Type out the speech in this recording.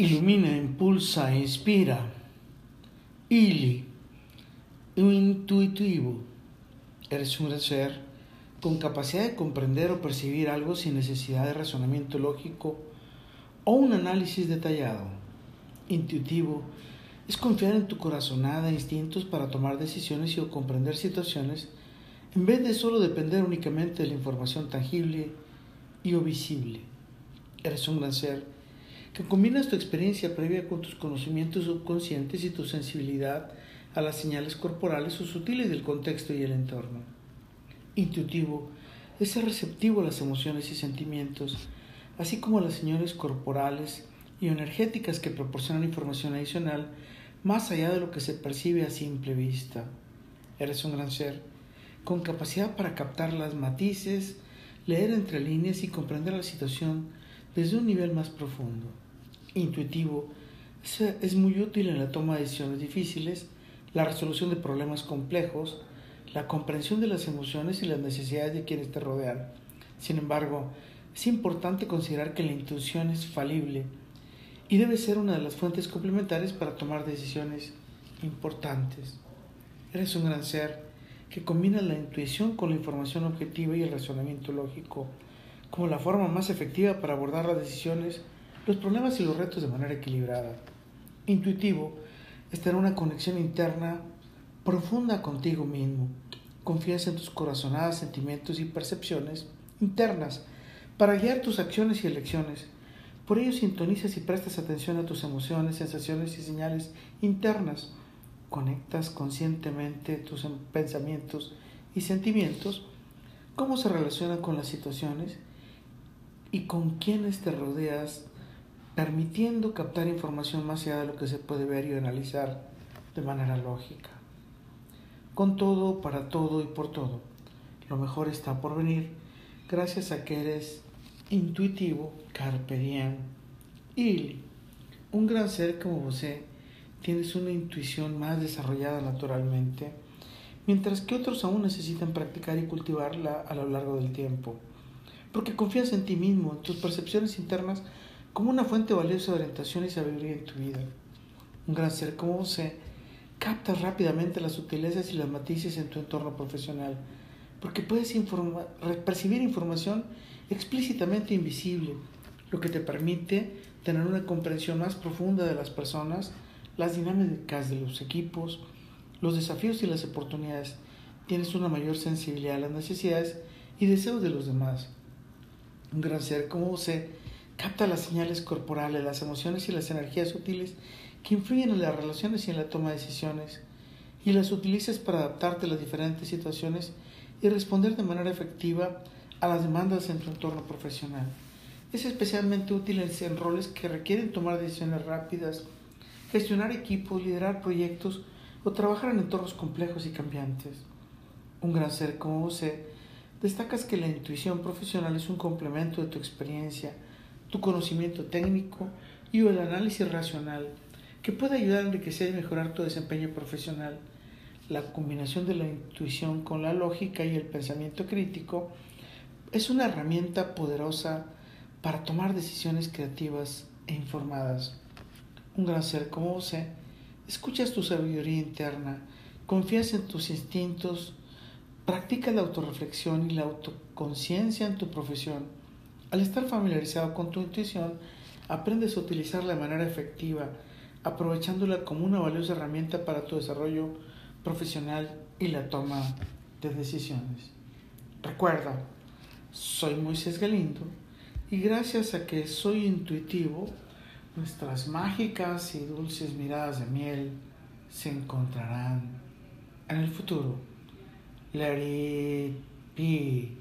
Ilumina, impulsa, inspira. Ili, intuitivo. Eres un ser con capacidad de comprender o percibir algo sin necesidad de razonamiento lógico o un análisis detallado. Intuitivo es confiar en tu corazonada instintos para tomar decisiones y o comprender situaciones en vez de solo depender únicamente de la información tangible y o visible. Eres un gran ser que combinas tu experiencia previa con tus conocimientos subconscientes y tu sensibilidad a las señales corporales o sutiles del contexto y el entorno. Intuitivo es ser receptivo a las emociones y sentimientos, así como a las señales corporales y energéticas que proporcionan información adicional más allá de lo que se percibe a simple vista. Eres un gran ser, con capacidad para captar las matices, leer entre líneas y comprender la situación desde un nivel más profundo intuitivo, es muy útil en la toma de decisiones difíciles, la resolución de problemas complejos, la comprensión de las emociones y las necesidades de quienes te rodean. Sin embargo, es importante considerar que la intuición es falible y debe ser una de las fuentes complementarias para tomar decisiones importantes. Eres un gran ser que combina la intuición con la información objetiva y el razonamiento lógico como la forma más efectiva para abordar las decisiones los problemas y los retos de manera equilibrada. Intuitivo es tener una conexión interna profunda contigo mismo. Confías en tus corazonadas sentimientos y percepciones internas para guiar tus acciones y elecciones. Por ello sintonizas y prestas atención a tus emociones, sensaciones y señales internas. Conectas conscientemente tus pensamientos y sentimientos, cómo se relacionan con las situaciones y con quienes te rodeas permitiendo captar información más allá de lo que se puede ver y analizar de manera lógica. Con todo, para todo y por todo, lo mejor está por venir gracias a que eres intuitivo, carpe diem, y un gran ser como vos tienes una intuición más desarrollada naturalmente, mientras que otros aún necesitan practicar y cultivarla a lo largo del tiempo, porque confías en ti mismo, en tus percepciones internas como una fuente valiosa de orientación y sabiduría en tu vida. Un gran ser como vos capta rápidamente las sutilezas y las matices en tu entorno profesional, porque puedes percibir información explícitamente invisible, lo que te permite tener una comprensión más profunda de las personas, las dinámicas de los equipos, los desafíos y las oportunidades. Tienes una mayor sensibilidad a las necesidades y deseos de los demás. Un gran ser como vos Capta las señales corporales, las emociones y las energías sutiles que influyen en las relaciones y en la toma de decisiones, y las utilizas para adaptarte a las diferentes situaciones y responder de manera efectiva a las demandas en tu entorno profesional. Es especialmente útil en roles que requieren tomar decisiones rápidas, gestionar equipos, liderar proyectos o trabajar en entornos complejos y cambiantes. Un gran ser como vos destacas que la intuición profesional es un complemento de tu experiencia, tu conocimiento técnico y el análisis racional que puede ayudar a enriquecer y mejorar tu desempeño profesional. La combinación de la intuición con la lógica y el pensamiento crítico es una herramienta poderosa para tomar decisiones creativas e informadas. Un gran ser como vos, escuchas tu sabiduría interna, confías en tus instintos, practicas la autorreflexión y la autoconciencia en tu profesión al estar familiarizado con tu intuición, aprendes a utilizarla de manera efectiva, aprovechándola como una valiosa herramienta para tu desarrollo profesional y la toma de decisiones. Recuerda, soy Moisés Galindo y gracias a que soy intuitivo, nuestras mágicas y dulces miradas de miel se encontrarán en el futuro. Let it.